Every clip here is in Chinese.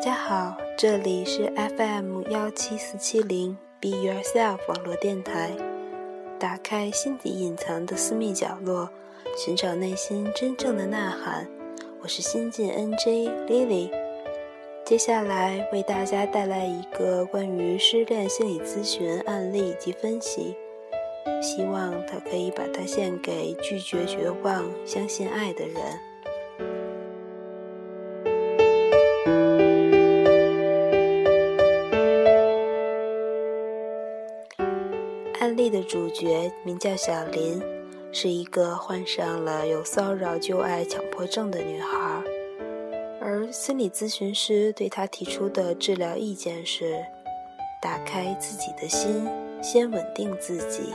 大家好，这里是 FM 幺七四七零 Be Yourself 网络电台。打开心底隐藏的私密角落，寻找内心真正的呐喊。我是新晋 NJ Lily。接下来为大家带来一个关于失恋心理咨询案例及分析，希望它可以把它献给拒绝绝望、相信爱的人。的主角名叫小林，是一个患上了有骚扰旧爱强迫症的女孩。而心理咨询师对她提出的治疗意见是：打开自己的心，先稳定自己，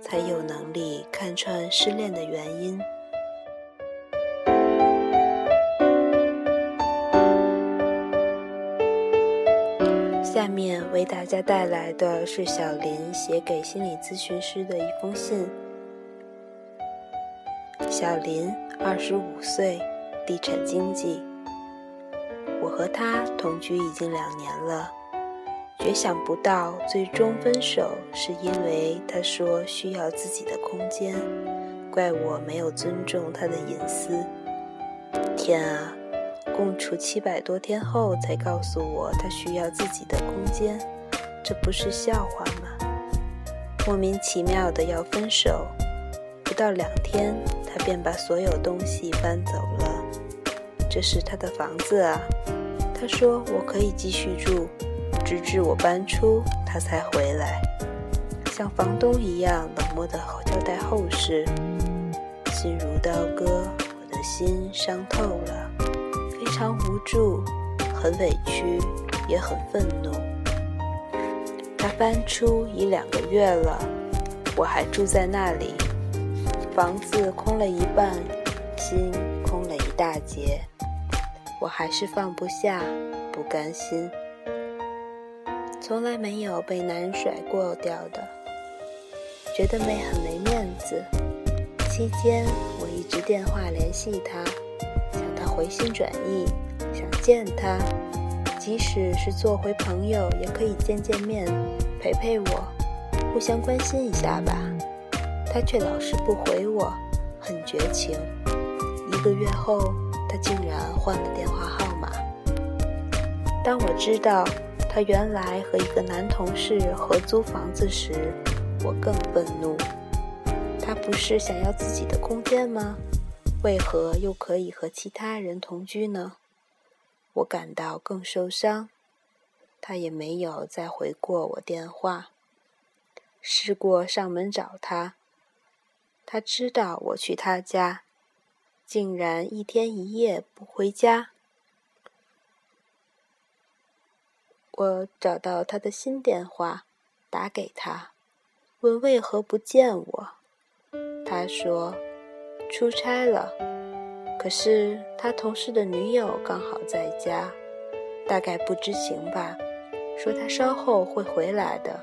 才有能力看穿失恋的原因。为大家带来的是小林写给心理咨询师的一封信。小林，二十五岁，地产经纪。我和他同居已经两年了，绝想不到最终分手是因为他说需要自己的空间，怪我没有尊重他的隐私。天啊，共处七百多天后才告诉我他需要自己的空间，这不是笑话吗？莫名其妙的要分手，不到两天他便把所有东西搬走了，这是他的房子啊。他说：“我可以继续住，直至我搬出，他才回来。像房东一样冷漠的交代后事，心如刀割，我的心伤透了，非常无助，很委屈，也很愤怒。他搬出已两个月了，我还住在那里，房子空了一半，心空了一大截。”我还是放不下，不甘心，从来没有被男人甩过掉的，觉得没很没面子。期间我一直电话联系他，想他回心转意，想见他，即使是做回朋友，也可以见见面，陪陪我，互相关心一下吧。他却老是不回我，很绝情。一个月后。他竟然换了电话号码。当我知道他原来和一个男同事合租房子时，我更愤怒。他不是想要自己的空间吗？为何又可以和其他人同居呢？我感到更受伤。他也没有再回过我电话。试过上门找他，他知道我去他家。竟然一天一夜不回家。我找到他的新电话，打给他，问为何不见我。他说出差了，可是他同事的女友刚好在家，大概不知情吧，说他稍后会回来的。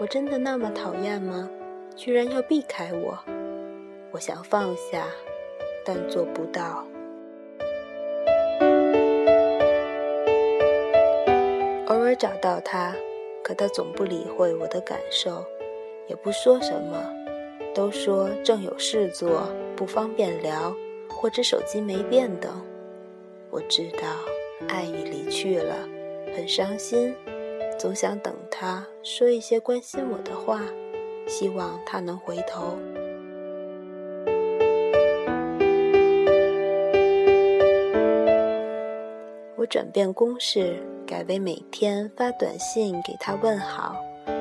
我真的那么讨厌吗？居然要避开我？我想放下，但做不到。偶尔找到他，可他总不理会我的感受，也不说什么，都说正有事做，不方便聊，或者手机没电等。我知道，爱已离去了，很伤心，总想等他说一些关心我的话，希望他能回头。我转变公式，改为每天发短信给他问好，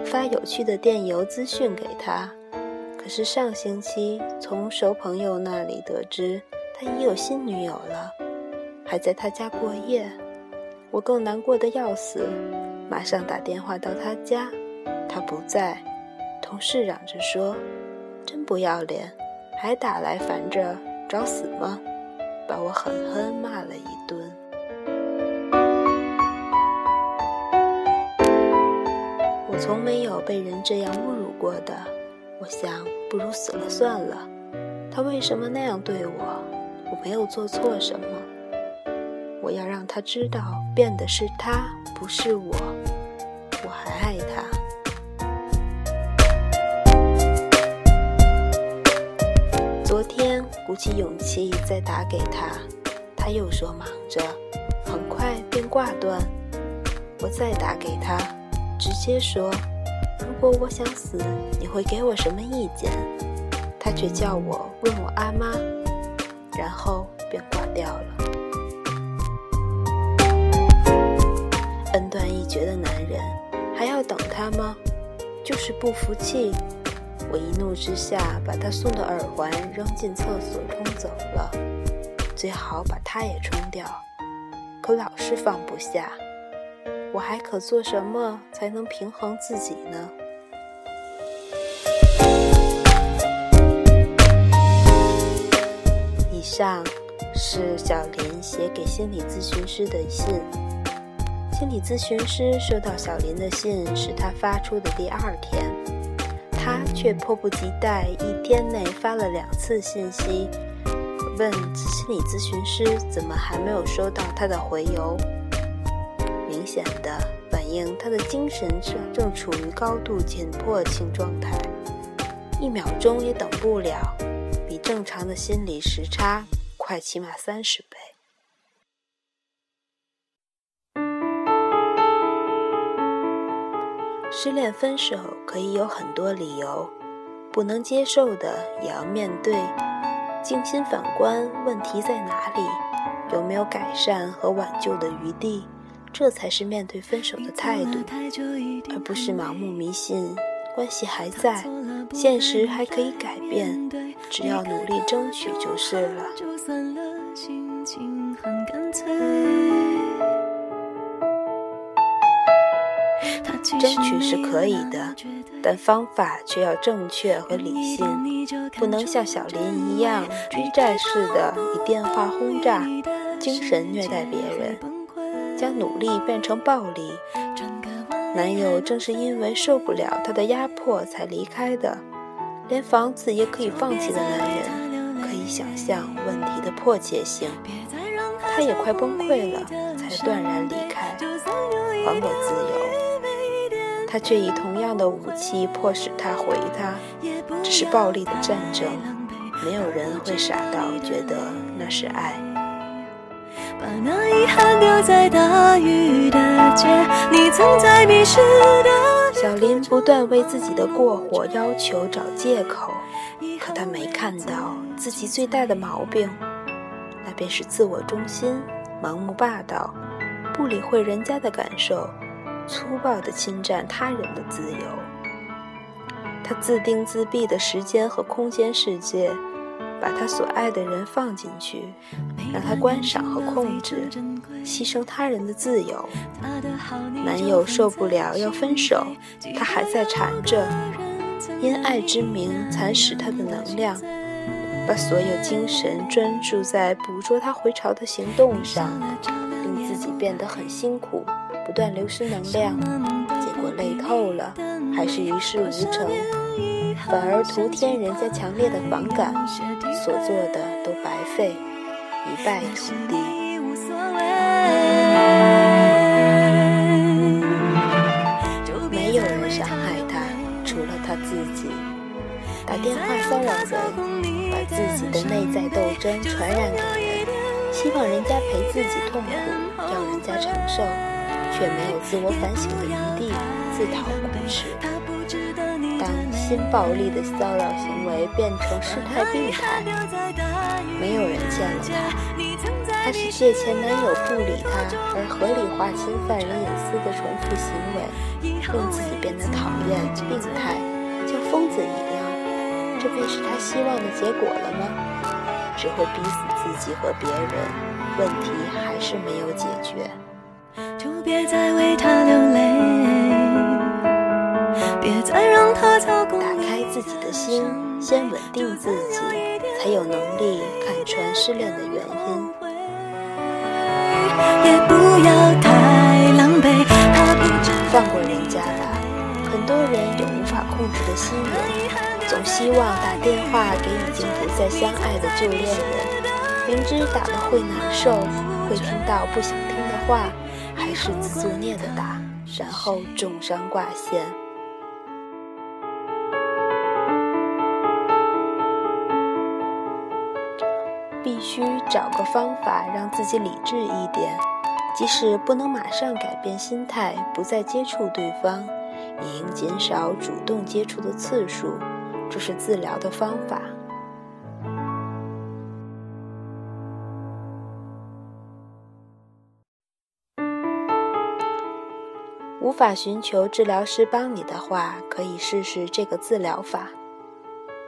发有趣的电邮资讯给他。可是上星期从熟朋友那里得知，他已有新女友了，还在他家过夜。我更难过的要死，马上打电话到他家，他不在。同事嚷着说：“真不要脸，还打来烦着，找死吗？”把我狠狠骂了一顿。我从没有被人这样侮辱过的，我想不如死了算了。他为什么那样对我？我没有做错什么。我要让他知道，变的是他，不是我。我还爱他。昨天鼓起勇气再打给他，他又说忙着，很快便挂断。我再打给他，直接说：“如果我想死，你会给我什么意见？”他却叫我问我阿妈，然后便挂掉了。他吗？就是不服气。我一怒之下，把他送的耳环扔进厕所冲走了，最好把他也冲掉。可老是放不下，我还可做什么才能平衡自己呢？以上是小林写给心理咨询师的信。心理咨询师收到小林的信是他发出的第二天。他却迫不及待，一天内发了两次信息，问心理咨询师怎么还没有收到他的回邮。明显的反映他的精神正正处于高度紧迫性状态，一秒钟也等不了，比正常的心理时差快起码三十失恋分手可以有很多理由，不能接受的也要面对，静心反观问题在哪里，有没有改善和挽救的余地，这才是面对分手的态度，而不是盲目迷信关系还在，现实还可以改变，只要努力争取就是了。争取是可以的，但方法却要正确和理性，不能像小林一样追债似的以电话轰炸、精神虐待别人，将努力变成暴力。男友正是因为受不了她的压迫才离开的，连房子也可以放弃的男人，可以想象问题的迫切性。他也快崩溃了，才断然离开，还我自由。他却以同样的武器迫使他回他，这是暴力的战争。没有人会傻到觉得那是爱。小林不断为自己的过火要求找借口，可他没看到自己最大的毛病，那便是自我中心、盲目霸道，不理会人家的感受。粗暴地侵占他人的自由，他自定自闭的时间和空间世界，把他所爱的人放进去，让他观赏和控制，牺牲他人的自由。男友受不了要分手，他还在缠着，因爱之名蚕食他的能量，把所有精神专注在捕捉他回巢的行动上，令自己变得很辛苦。不断流失能量，结果累透了，还是一事无成，反而徒添人家强烈的反感，所做的都白费，一败涂地。没有人伤害他，除了他自己。打电话骚扰人，把自己的内在斗争传染给人，希望人家陪自己痛苦，让人家承受。却没有自我反省的余地，自讨苦吃。当新暴力的骚扰行为变成事态病态，没有人见了他，他是借前男友不理他而合理化侵犯人隐私的重复行为，令自己变得讨厌、病态，像疯子一样。这便是他希望的结果了吗？只会逼死自己和别人，问题还是没有解决。就别再为他流泪，别再让他操控。打开自己的心，先稳定自己，才有能力看穿失恋的原因。也不要太狼狈，放过人家吧。很多人有无法控制的心人，总希望打电话给已经不再相爱的旧恋人，明知打了会难受。会听到不想听的话，还是自作孽的打，然后重伤挂线。必须找个方法让自己理智一点，即使不能马上改变心态，不再接触对方，也应减少主动接触的次数，这是治疗的方法。无法寻求治疗师帮你的话，可以试试这个治疗法。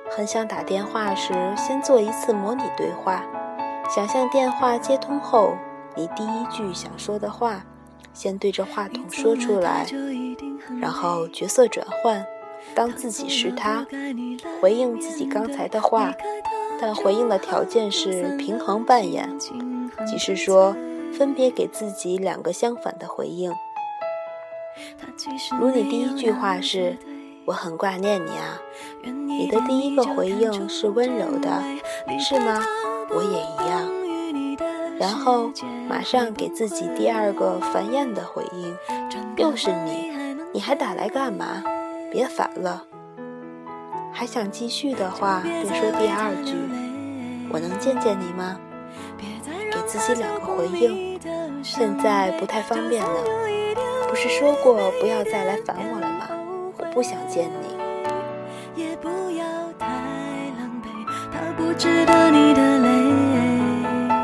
很想打电话时，先做一次模拟对话，想象电话接通后，你第一句想说的话，先对着话筒说出来，然后角色转换，当自己是他，回应自己刚才的话，但回应的条件是平衡扮演，即是说，分别给自己两个相反的回应。如你第一句话是。我很挂念你啊！你的第一个回应是温柔的，是吗？我也一样。然后马上给自己第二个烦厌的回应，又是你，你还打来干嘛？别烦了。还想继续的话，便说第二句：我能见见你吗？给自己两个回应。现在不太方便了，不是说过不要再来烦我了吗？我不想见你，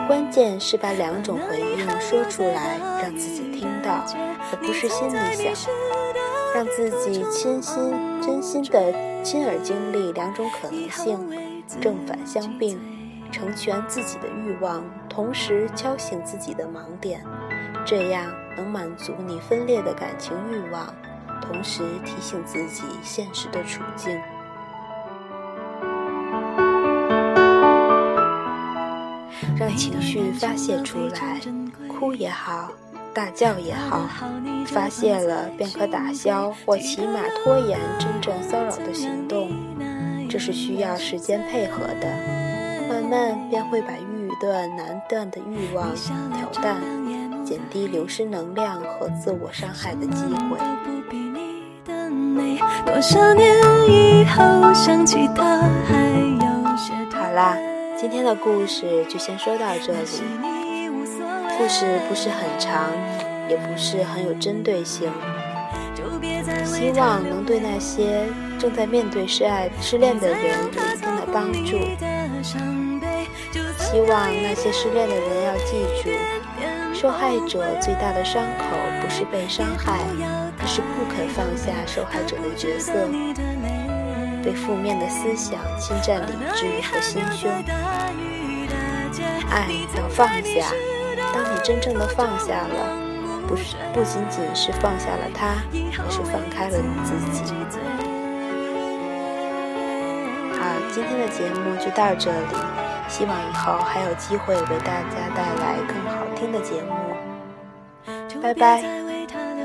关键是把两种回应说出来，让自己听到，而不是心里想，让自己亲心、真心的亲耳经历两种可能性，正反相并，成全自己的欲望，同时敲醒自己的盲点，这样能满足你分裂的感情欲望。同时提醒自己现实的处境，让情绪发泄出来，哭也好，大叫也好，发泄了便可打消或起码拖延真正骚扰的行动。这是需要时间配合的，慢慢便会把欲断难断的欲望调淡，减低流失能量和自我伤害的机会。多少年以后想起他还有些好啦，今天的故事就先说到这里。故事不是很长，也不是很有针对性，希望能对那些正在面对失爱、失恋的人有一定的帮助。希望那些失恋的人要记住，受害者最大的伤口不是被伤害。而是不肯放下受害者的角色，被负面的思想侵占理智和心胸。爱要放下，当你真正的放下了，不是不仅仅是放下了他，而是放开了你自己。好，今天的节目就到这里，希望以后还有机会为大家带来更好听的节目。拜拜。